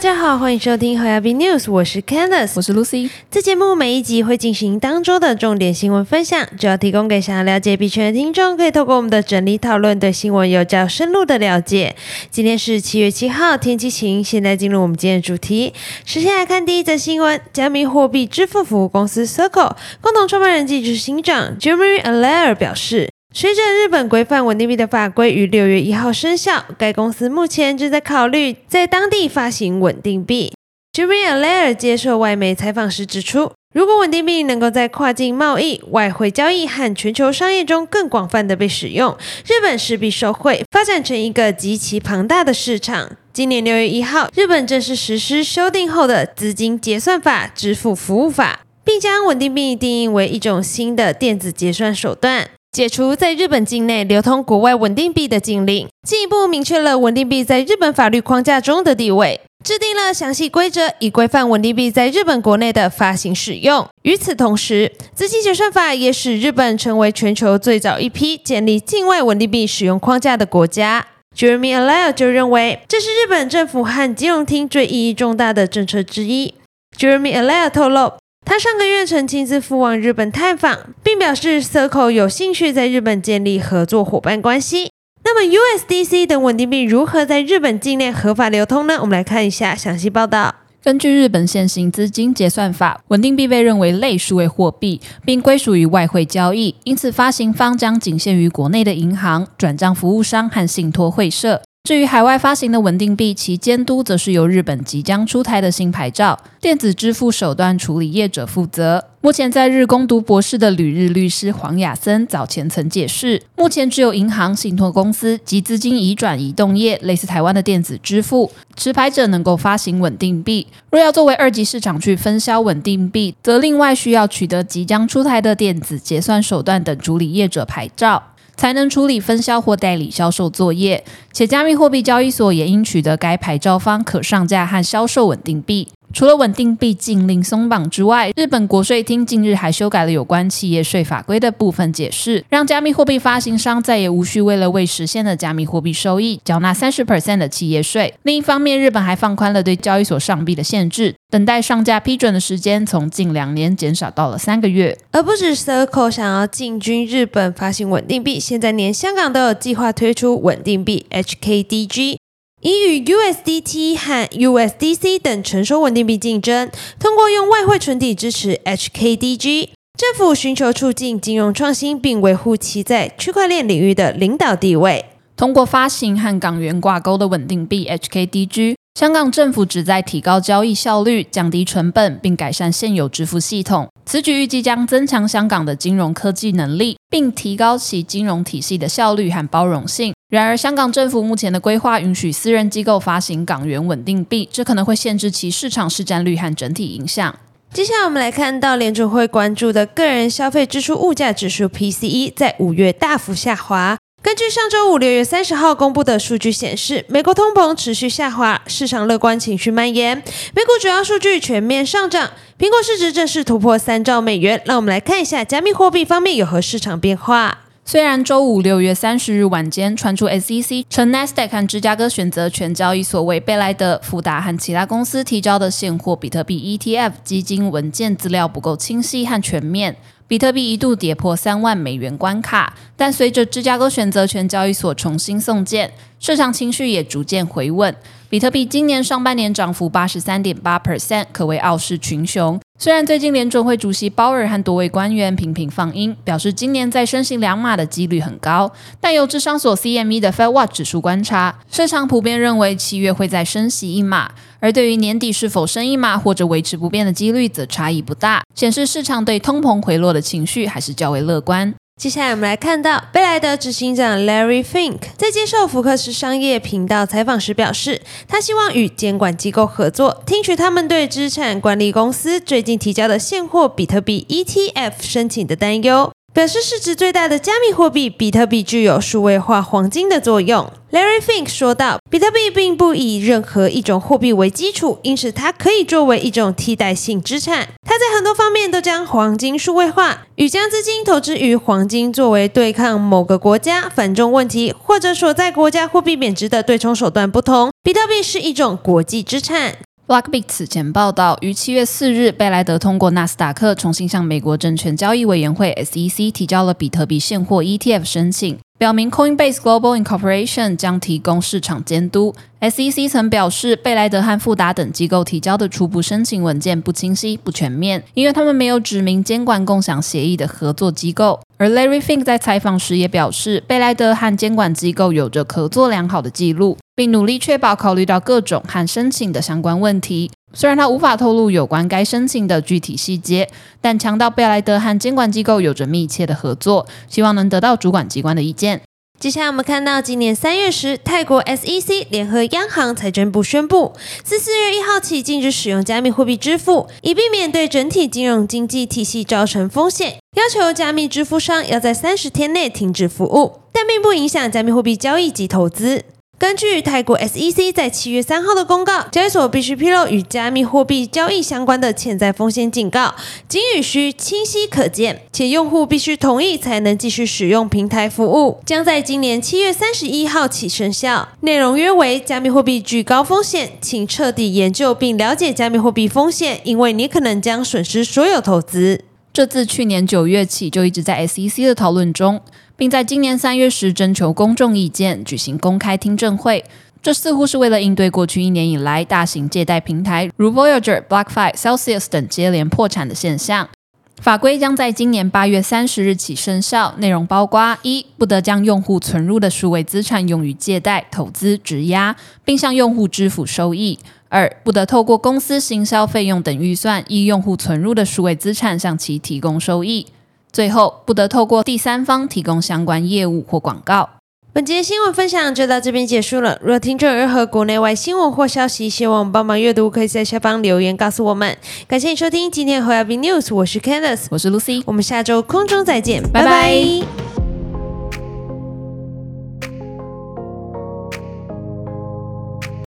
家好，欢迎收听和亚 B News，我是 Candice，我是 Lucy。这节目每一集会进行当周的重点新闻分享，主要提供给想要了解币圈的听众，可以透过我们的整理讨论，对新闻有较深入的了解。今天是七月七号，天气晴。现在进入我们今天的主题，首先来看第一则新闻：加密货币支付服务公司 Circle 共同创办人暨执行长 Jeremy Allaire 表示。随着日本规范稳定币的法规于六月一号生效，该公司目前正在考虑在当地发行稳定币。Jeremy Allaire 接受外媒采访时指出，如果稳定币能够在跨境贸易、外汇交易和全球商业中更广泛的被使用，日本势必受惠，发展成一个极其庞大的市场。今年六月一号，日本正式实施修订后的资金结算法支付服务法，并将稳定币定义为一种新的电子结算手段。解除在日本境内流通国外稳定币的禁令，进一步明确了稳定币在日本法律框架中的地位，制定了详细规则，以规范稳定币在日本国内的发行使用。与此同时，资金结算法也使日本成为全球最早一批建立境外稳定币使用框架的国家。Jeremy Allaire 就认为，这是日本政府和金融厅最意义重大的政策之一。Jeremy Allaire 透露。他上个月曾亲自赴往日本探访，并表示 Circle 有兴趣在日本建立合作伙伴关系。那么 USDC 等稳定币如何在日本境内合法流通呢？我们来看一下详细报道。根据日本现行资金结算法，稳定币被认为类数位货币，并归属于外汇交易，因此发行方将仅限于国内的银行、转账服务商和信托会社。至于海外发行的稳定币，其监督则是由日本即将出台的新牌照电子支付手段处理业者负责。目前在日攻读博士的旅日律师黄雅森早前曾解释，目前只有银行、信托公司及资金移转移动业，类似台湾的电子支付持牌者能够发行稳定币。若要作为二级市场去分销稳定币，则另外需要取得即将出台的电子结算手段等处理业者牌照。才能处理分销或代理销售作业，且加密货币交易所也应取得该牌照方可上架和销售稳定币。除了稳定币禁令松绑之外，日本国税厅近日还修改了有关企业税法规的部分解释，让加密货币发行商再也无需为了未实现的加密货币收益缴纳三十 percent 的企业税。另一方面，日本还放宽了对交易所上币的限制，等待上架批准的时间从近两年减少到了三个月。而不止 Circle 想要进军日本发行稳定币，现在连香港都有计划推出稳定币 HKDG。以与 USDT 和 USDC 等成熟稳定币竞争，通过用外汇存底支持 HKDG，政府寻求促进金融创新，并维护其在区块链领域的领导地位。通过发行和港元挂钩的稳定币 HKDG，香港政府旨在提高交易效率、降低成本，并改善现有支付系统。此举预计将增强香港的金融科技能力，并提高其金融体系的效率和包容性。然而，香港政府目前的规划允许私人机构发行港元稳定币，这可能会限制其市场市占率和整体影响。接下来，我们来看到联储会关注的个人消费支出物价指数 PCE 在五月大幅下滑。根据上周五六月三十号公布的数据显示，美国通膨持续下滑，市场乐观情绪蔓延，美股主要数据全面上涨，苹果市值正式突破三兆美元。让我们来看一下加密货币方面有何市场变化。虽然周五六月三十日晚间传出 SEC 称 Nasdaq 和芝加哥选择权交易所为贝莱德、富达和其他公司提交的现货比特币 ETF 基金文件资料不够清晰和全面，比特币一度跌破三万美元关卡。但随着芝加哥选择权交易所重新送件，市场情绪也逐渐回稳。比特币今年上半年涨幅八十三点八 percent，可谓傲视群雄。虽然最近联准会主席鲍尔和多位官员频频放音，表示今年再升息两码的几率很高，但由智商所 CME 的 Fed Watch 指数观察，市场普遍认为七月会再升息一码，而对于年底是否升一码或者维持不变的几率则差异不大，显示市场对通膨回落的情绪还是较为乐观。接下来我们来看到贝莱德执行长 Larry Fink 在接受福克斯商业频道采访时表示，他希望与监管机构合作，听取他们对资产管理公司最近提交的现货比特币 ETF 申请的担忧。表示市值最大的加密货币比特币具有数位化黄金的作用。Larry Fink 说道：“比特币并不以任何一种货币为基础，因此它可以作为一种替代性资产。它在很多方面都将黄金数位化，与将资金投资于黄金作为对抗某个国家反中问题或者所在国家货币贬值的对冲手段不同。比特币是一种国际资产。” Blockbeat 此前报道，于七月四日，贝莱德通过纳斯达克重新向美国证券交易委员会 SEC 提交了比特币现货 ETF 申请。表明 Coinbase Global Incorporation 将提供市场监督。SEC 曾表示，贝莱德和富达等机构提交的初步申请文件不清晰、不全面，因为他们没有指明监管共享协议的合作机构。而 Larry Fink 在采访时也表示，贝莱德和监管机构有着合作良好的记录，并努力确保考虑到各种和申请的相关问题。虽然他无法透露有关该申请的具体细节，但强调贝莱德和监管机构有着密切的合作，希望能得到主管机关的意见。接下来我们看到，今年三月时，泰国 SEC 联合央行、财政部宣布，自四月一号起禁止使用加密货币支付，以避免对整体金融经济体系造成风险，要求加密支付商要在三十天内停止服务，但并不影响加密货币交易及投资。根据泰国 SEC 在七月三号的公告，交易所必须披露与加密货币交易相关的潜在风险警告，警语需清晰可见，且用户必须同意才能继续使用平台服务。将在今年七月三十一号起生效。内容约为：加密货币具高风险，请彻底研究并了解加密货币风险，因为你可能将损失所有投资。这自去年九月起就一直在 SEC 的讨论中。并在今年三月时征求公众意见，举行公开听证会。这似乎是为了应对过去一年以来大型借贷平台如 Voyager、BlockFi、Celsius 等接连破产的现象。法规将在今年八月三十日起生效，内容包括：一、不得将用户存入的数位资产用于借贷、投资、质押，并向用户支付收益；二、不得透过公司行销费用等预算，依用户存入的数位资产向其提供收益。最后，不得透过第三方提供相关业务或广告。本节新闻分享就到这边结束了。若听众有任何国内外新闻或消息，希望帮忙阅读，可以在下方留言告诉我们。感谢你收听今天的 h o y a b News，我是 Candice，我是 Lucy，我们下周空中再见，拜拜。